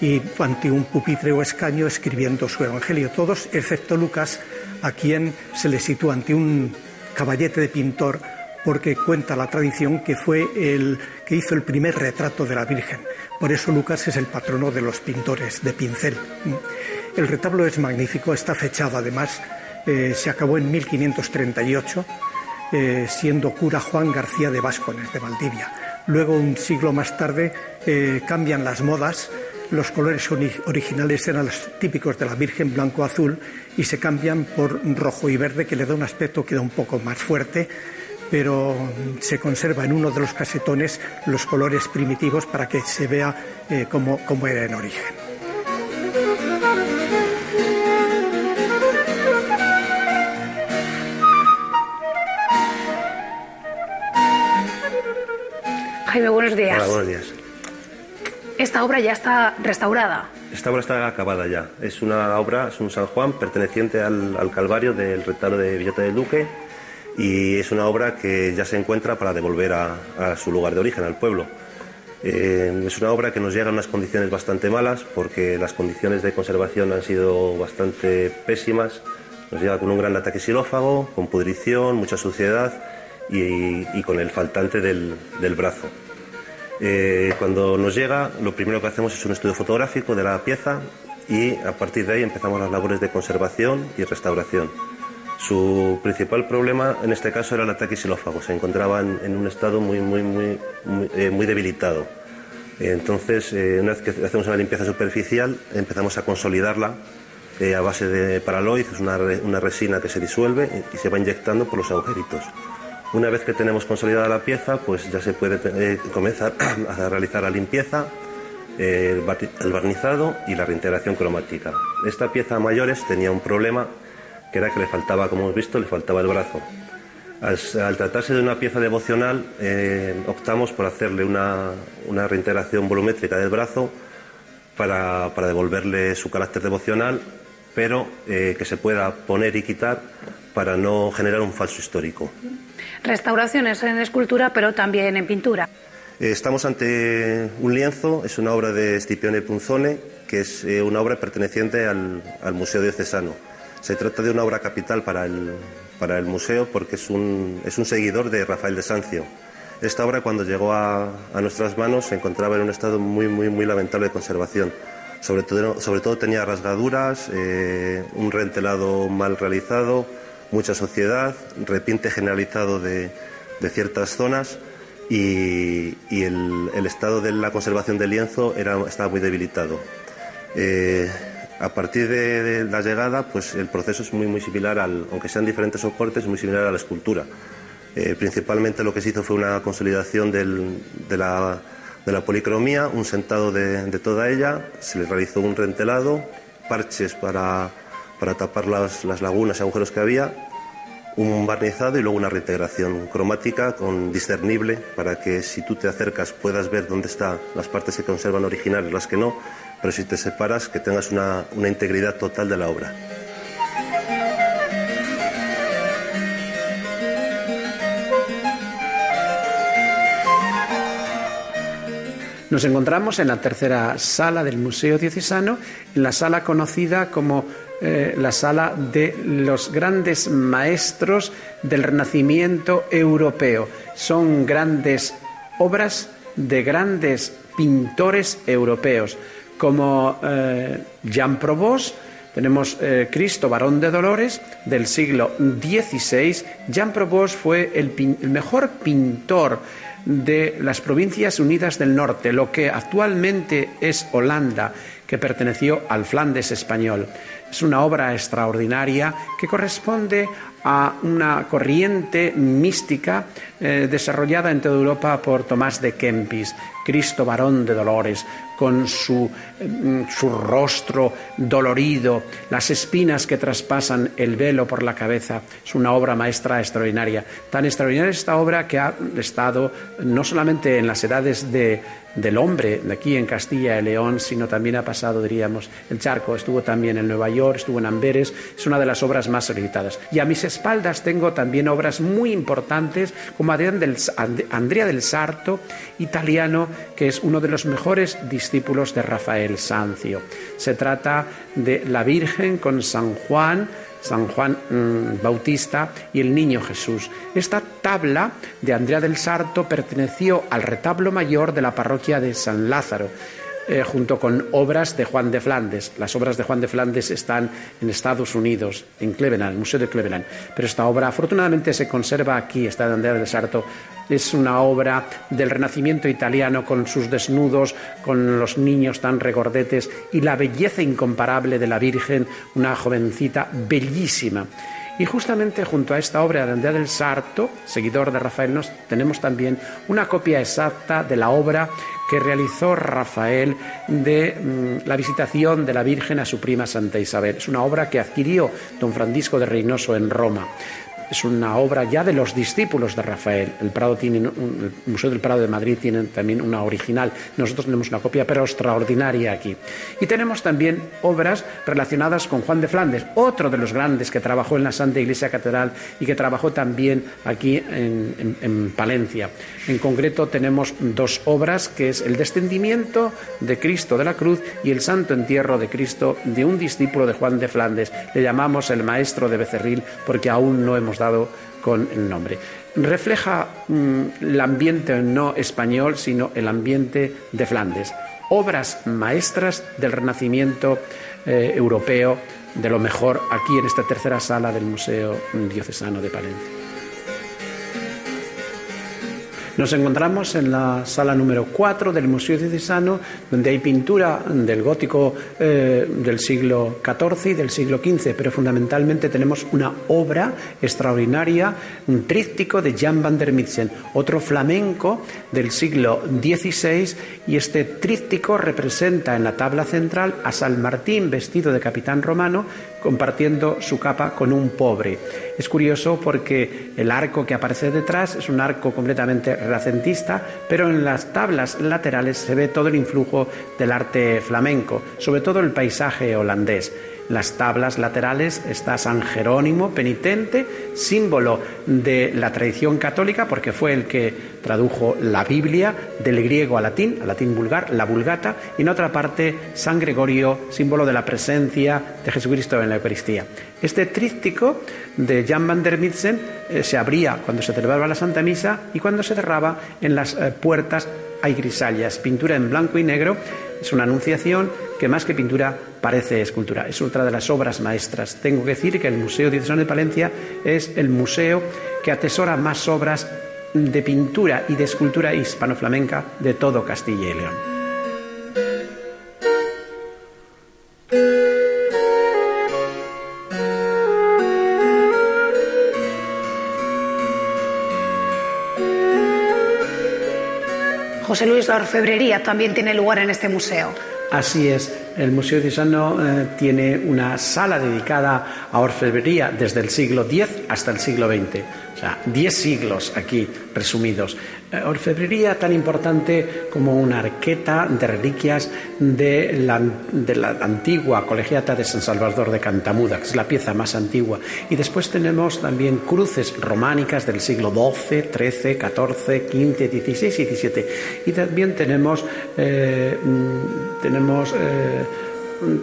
y ante un pupitre o escaño escribiendo su evangelio. Todos, excepto Lucas, a quien se le sitúa ante un caballete de pintor porque cuenta la tradición que fue el que hizo el primer retrato de la Virgen. Por eso Lucas es el patrono de los pintores de pincel. El retablo es magnífico, está fechado además, eh, se acabó en 1538, eh, siendo cura Juan García de Váscones de Valdivia. Luego, un siglo más tarde, eh, cambian las modas los colores originales eran los típicos de la Virgen blanco-azul y se cambian por rojo y verde que le da un aspecto que da un poco más fuerte, pero se conserva en uno de los casetones los colores primitivos para que se vea eh, cómo, cómo era en origen. Jaime, buenos días. Hola, buenos días. Esta obra ya está restaurada. Esta obra está acabada ya. Es una obra, es un San Juan perteneciente al, Calvario del retablo de Villota del Duque y es una obra que ya se encuentra para devolver a, su lugar de origen, al pueblo. Eh, es una obra que nos llega en unas condiciones bastante malas porque las condiciones de conservación han sido bastante pésimas. Nos llega con un gran ataque xilófago, con pudrición, mucha suciedad y, con el faltante del brazo. Eh, cuando nos llega, lo primero que hacemos es un estudio fotográfico de la pieza y a partir de ahí empezamos las labores de conservación y restauración. Su principal problema en este caso era el ataque xilófago. Se encontraba en, un estado muy, muy, muy, muy, eh, debilitado. Entonces, eh, una vez que hacemos una limpieza superficial, empezamos a consolidarla a base de paraloid, es una, una resina que se disuelve y se va inyectando por los agujeritos. Una vez que tenemos consolidada la pieza, pues ya se puede eh, comenzar a realizar la limpieza el barnizado y la reintegración cromática. Esta pieza a mayores tenía un problema que era que le faltaba, como hemos visto, le faltaba el brazo. Al, tratarse de una pieza devocional, eh, optamos por hacerle una, reintegración volumétrica del brazo para, devolverle su carácter devocional, pero eh, que se pueda poner y quitar para no generar un falso histórico. Restauraciones en escultura, pero también en pintura. Eh, estamos ante un lienzo, es una obra de Scipione Punzone, que es una obra perteneciente al, Museo Diocesano. Se trata de una obra capital para el, para el museo porque es un, es un seguidor de Rafael de Sancio. Esta obra cuando llegó a, nuestras manos se encontraba en un estado muy, muy, muy lamentable de conservación. Sobre todo, sobre todo tenía rasgaduras, eh, un rentelado mal realizado, mucha sociedad, repinte generalizado de, de ciertas zonas y, el, estado de la conservación del lienzo era, estaba muy debilitado. Eh, a partir de, la llegada, pues el proceso es muy, muy similar, al, aunque sean diferentes soportes, muy similar a la escultura. Eh, principalmente lo que se hizo fue una consolidación de, la, policromía, un sentado de, toda ella, se le realizó un rentelado, parches para, tapar las, las lagunas y agujeros que había un barnizado y luego una reintegración cromática con discernible para que si tú te acercas puedas ver dónde están las partes que conservan originales, las que no, pero si te separas que tengas una, una integridad total de la obra. Nos encontramos en la tercera sala del Museo Diocesano, en la sala conocida como eh, la sala de los grandes maestros del Renacimiento europeo. Son grandes obras de grandes pintores europeos, como eh, Jean Provost, tenemos eh, Cristo, varón de Dolores, del siglo XVI. Jean Provost fue el, el, mejor pintor de las provincias unidas del norte, lo que actualmente es Holanda, que perteneció al Flandes español. Es una obra extraordinaria que corresponde a una corriente mística eh, desarrollada en toda Europa por Tomás de Kempis, Cristo varón de dolores, con su, mm, su, rostro dolorido, las espinas que traspasan el velo por la cabeza. Es una obra maestra extraordinaria. Tan extraordinaria esta obra que ha estado no solamente en las edades de, del hombre de aquí en Castilla y León, sino también ha pasado, diríamos, el charco. Estuvo también en Nueva York, estuvo en Amberes. Es una de las obras más solicitadas. Y a mis espaldas tengo también obras muy importantes como Andrea del Sarto, italiano, que es uno de los mejores discípulos de Rafael Sancio. Se trata de la Virgen con San Juan, San Juan mm, Bautista y el Niño Jesús. Esta tabla de Andrea del Sarto perteneció al retablo mayor de la parroquia de San Lázaro. Eh, junto con obras de Juan de Flandes. Las obras de Juan de Flandes están en Estados Unidos, en Cleveland, el Museo de Cleveland. Pero esta obra afortunadamente se conserva aquí, está de Andrea del Sarto. Es una obra del Renacimiento italiano con sus desnudos, con los niños tan regordetes y la belleza incomparable de la Virgen, una jovencita bellísima. Y justamente junto a esta obra de Andrea del Sarto, seguidor de Rafael, nos tenemos también una copia exacta de la obra que realizó Rafael de mm, la visitación de la Virgen a su prima Santa Isabel. Es una obra que adquirió don Francisco de Reynoso en Roma es una obra ya de los discípulos de Rafael. El, Prado tiene el Museo del Prado de Madrid tiene también una original. Nosotros tenemos una copia, pero extraordinaria aquí. Y tenemos también obras relacionadas con Juan de Flandes, otro de los grandes que trabajó en la Santa Iglesia Catedral y que trabajó también aquí en, en Palencia. En concreto tenemos dos obras, que es el descendimiento de Cristo de la cruz y el santo entierro de Cristo de un discípulo de Juan de Flandes. Le llamamos el maestro de Becerril porque aún no hemos dado con el nombre. Refleja mm, el ambiente no español, sino el ambiente de Flandes. Obras maestras del Renacimiento eh, europeo, de lo mejor aquí en esta tercera sala del Museo Diocesano de Palencia. Nos encontramos en la sala número 4 del Museo Diocesano, donde hay pintura del gótico eh, del siglo XIV y del siglo XV, pero fundamentalmente tenemos una obra extraordinaria, un tríptico de Jan van der Mitzen, otro flamenco del siglo XVI, y este tríptico representa en la tabla central a San Martín vestido de capitán romano, compartiendo su capa con un pobre. Es curioso porque el arco que aparece detrás es un arco completamente renacentista, pero en las tablas laterales se ve todo el influjo del arte flamenco, sobre todo el paisaje holandés las tablas laterales está San Jerónimo penitente, símbolo de la tradición católica, porque fue el que tradujo la Biblia del griego al latín, al latín vulgar, la vulgata, y en otra parte San Gregorio, símbolo de la presencia de Jesucristo en la Eucaristía. Este tríptico de Jan van der Mitzen eh, se abría cuando se celebraba la Santa Misa y cuando se cerraba en las eh, puertas hay grisallas, pintura en blanco y negro es una anunciación que más que pintura parece escultura. Es otra de las obras maestras. Tengo que decir que el Museo Diocesano de Palencia es el museo que atesora más obras de pintura y de escultura hispano-flamenca de todo Castilla y León. José Luis, la orfebrería también tiene lugar en este museo. Así es, el Museo Diocesano eh, tiene una sala dedicada a orfebrería desde el siglo X hasta el siglo XX. O sea, diez siglos aquí resumidos. Eh, orfebrería tan importante como una arqueta de reliquias de la, de la, antigua colegiata de San Salvador de Cantamuda, que es la pieza más antigua. Y después tenemos también cruces románicas del siglo XII, XIII, XIV, XV, XVI y XVII. Y también tenemos, eh, mm, tenemos eh,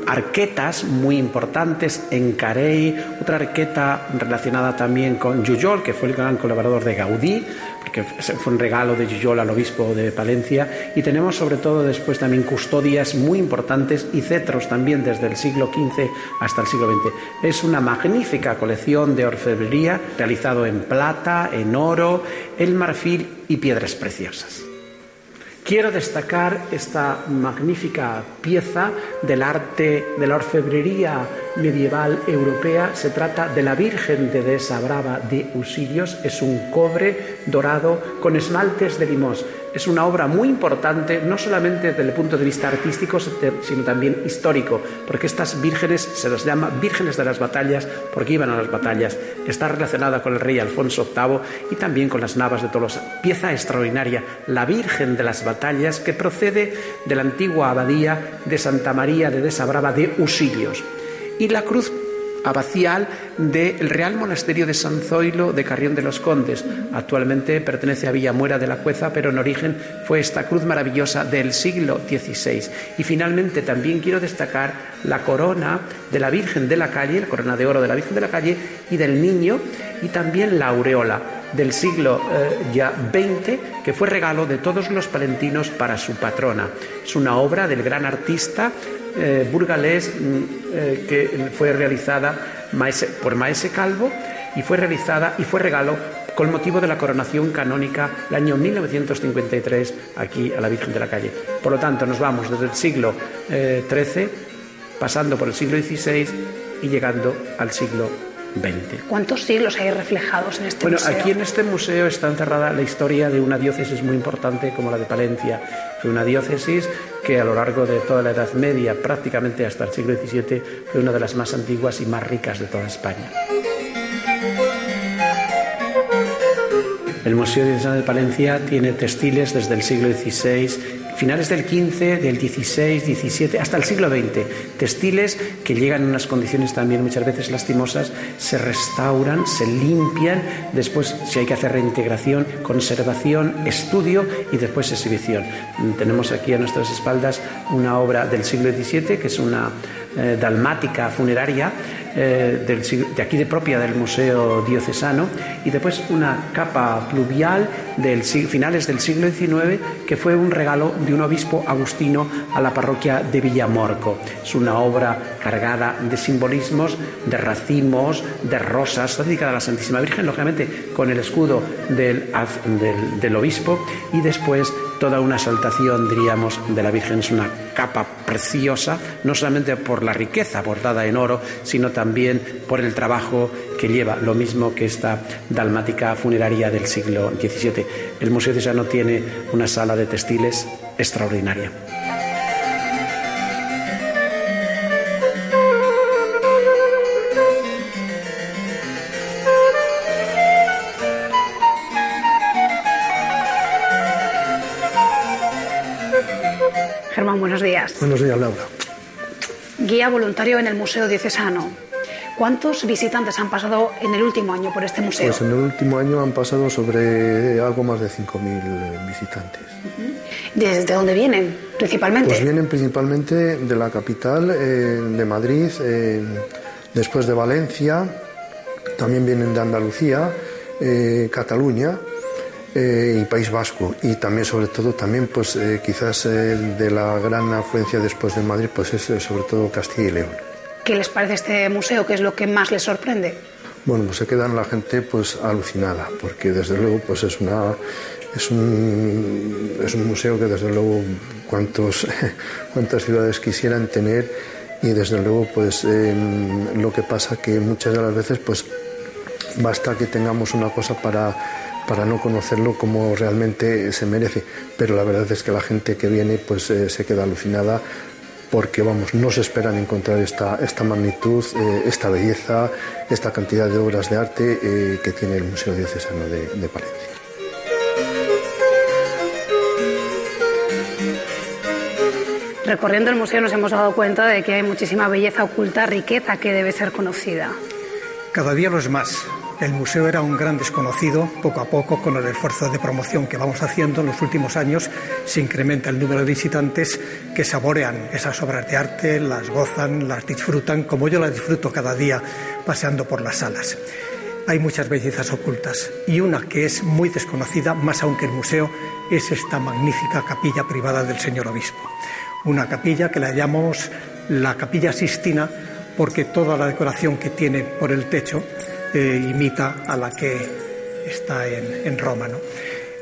arquetas muy importantes en Carey, otra arqueta relacionada también con Jujol, que fue el gran colaborador de Gaudí, porque fue un regalo de Jujol al obispo de Palencia, y tenemos sobre todo después también custodias muy importantes y cetros también desde el siglo XV hasta el siglo XX. Es una magnífica colección de orfebrería realizado en plata, en oro, en marfil y piedras preciosas. Quiero destacar esta magnífica pieza del arte de la orfebrería medieval europea. Se trata de la Virgen de Desabrava de Usilios. Es un cobre dorado con esmaltes de limos es una obra muy importante, no solamente desde el punto de vista artístico, sino también histórico, porque estas vírgenes se las llama vírgenes de las batallas porque iban a las batallas. Está relacionada con el rey Alfonso VIII y también con las navas de Tolosa. Pieza extraordinaria, la Virgen de las batallas, que procede de la antigua abadía de Santa María de Desabrava de Usilios. Y la cruz abacial del Real Monasterio de San Zoilo de Carrión de los Condes. Actualmente pertenece a Villamuera de la Cueza, pero en origen fue esta cruz maravillosa del siglo XVI. Y finalmente también quiero destacar la corona de la Virgen de la Calle, la corona de oro de la Virgen de la Calle y del Niño, y también la aureola del siglo eh, ya XX, que fue regalo de todos los palentinos para su patrona. Es una obra del gran artista eh, burgalés mm, eh, que fue realizada por Maese Calvo y fue realizada y fue regalo con motivo de la coronación canónica el año 1953 aquí a la Virgen de la Calle. Por lo tanto, nos vamos desde el siglo XIII, pasando por el siglo XVI y llegando al siglo ¿Cuántos siglos hay reflejados en este museo? Bueno, aquí en este museo está encerrada la historia de una diócesis muy importante como la de Palencia. Fue una diócesis que a lo largo de toda la Edad Media, prácticamente hasta el siglo XVII, fue una de las más antiguas y más ricas de toda España. El Museo de Palencia tiene textiles desde el siglo XVI finales del XV, del XVI, XVII, hasta el siglo XX. Textiles que llegan en unas condiciones también muchas veces lastimosas, se restauran, se limpian, después si hay que hacer reintegración, conservación, estudio y después exhibición. Tenemos aquí a nuestras espaldas una obra del siglo XVII que es una eh, dalmática funeraria eh, de aquí de propia del Museo Diocesano y después una capa pluvial del finales del siglo XIX que fue un regalo de un obispo agustino a la parroquia de Villamorco. Es una obra cargada de simbolismos, de racimos, de rosas, dedicada a la Santísima Virgen, lógicamente con el escudo del, del, del obispo y después toda una exaltación, diríamos, de la Virgen. Es una capa preciosa, no solamente por la riqueza bordada en oro, sino también por el trabajo que lleva, lo mismo que esta dalmática funeraria del siglo XVII. El Museo de Sano tiene una sala de textiles extraordinaria. buenos días. Buenos días, Laura. Guía voluntario en el Museo Diocesano. ¿Cuántos visitantes han pasado en el último año por este museo? Pues en el último año han pasado sobre algo más de 5.000 visitantes. ¿Desde dónde vienen principalmente? Pues vienen principalmente de la capital, eh, de Madrid, eh, después de Valencia, también vienen de Andalucía, eh, Cataluña eh, y País Vasco y también sobre todo también pues eh, quizás eh, de la gran afluencia después de Madrid pues es sobre todo Castilla y León. ¿Qué les parece este museo? ¿Qué es lo que más les sorprende? Bueno, pues se quedan la gente pues alucinada porque desde luego pues es una es un, es un museo que desde luego cuantos cuantas ciudades quisieran tener y desde luego pues em, lo que pasa que muchas de las veces pues basta que tengamos una cosa para para no conocerlo como realmente se merece. Pero la verdad es que la gente que viene pues eh, se queda alucinada porque vamos, no se esperan encontrar esta, esta magnitud, eh, esta belleza, esta cantidad de obras de arte eh, que tiene el Museo Diocesano de, de Palencia. Recorriendo el museo nos hemos dado cuenta de que hay muchísima belleza oculta, riqueza que debe ser conocida. Cada día lo es más. El museo era un gran desconocido. Poco a poco, con el esfuerzo de promoción que vamos haciendo en los últimos años, se incrementa el número de visitantes que saborean esas obras de arte, las gozan, las disfrutan, como yo las disfruto cada día paseando por las salas. Hay muchas bellezas ocultas y una que es muy desconocida, más aún que el museo, es esta magnífica capilla privada del señor obispo. Una capilla que la llamamos la capilla Sistina porque toda la decoración que tiene por el techo imita a la que está en, Roma.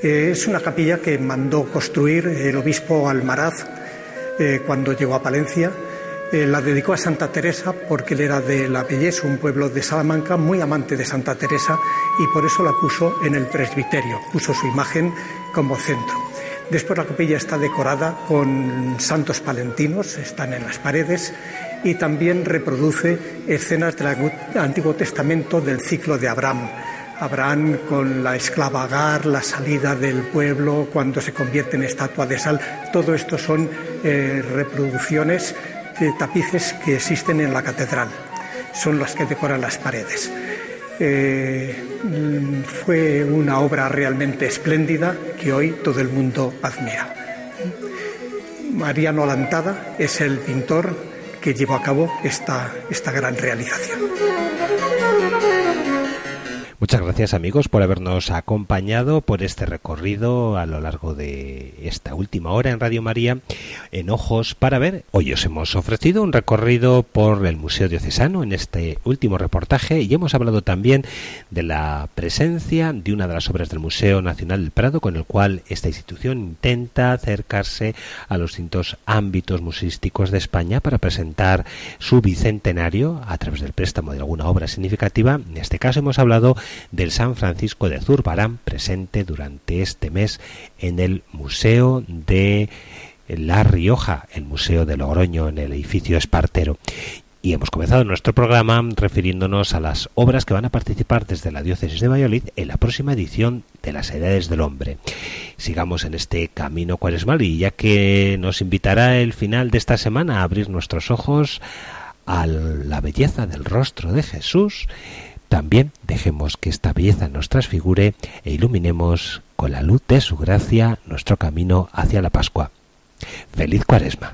Eh, es una capilla que mandó construir el obispo Almaraz eh, cuando llegó a Palencia. Eh, la dedicó a Santa Teresa porque él era de La Belleza, un pueblo de Salamanca, muy amante de Santa Teresa y por eso la puso en el presbiterio, puso su imagen como centro. Después la capilla está decorada con santos palentinos, están en las paredes y también reproduce escenas del Antiguo Testamento del ciclo de Abraham. Abraham con la esclava Agar, la salida del pueblo cuando se convierte en estatua de sal. Todo esto son eh, reproducciones de tapices que existen en la catedral. Son las que decoran las paredes. Eh, fue una obra realmente espléndida que hoy todo el mundo admira. Mariano Lantada es el pintor que llevó a cabo esta, esta gran realización. Muchas gracias amigos por habernos acompañado por este recorrido a lo largo de esta última hora en Radio María en Ojos para Ver. Hoy os hemos ofrecido un recorrido por el Museo Diocesano en este último reportaje y hemos hablado también de la presencia de una de las obras del Museo Nacional del Prado con el cual esta institución intenta acercarse a los distintos ámbitos museísticos de España para presentar su bicentenario a través del préstamo de alguna obra significativa. En este caso hemos hablado del San Francisco de Zurbarán presente durante este mes en el Museo de La Rioja, el Museo de Logroño en el edificio Espartero. Y hemos comenzado nuestro programa refiriéndonos a las obras que van a participar desde la Diócesis de Valladolid en la próxima edición de las Edades del Hombre. Sigamos en este camino cuaresmal y ya que nos invitará el final de esta semana a abrir nuestros ojos a la belleza del rostro de Jesús, también dejemos que esta belleza nos transfigure e iluminemos con la luz de su gracia nuestro camino hacia la Pascua. Feliz Cuaresma.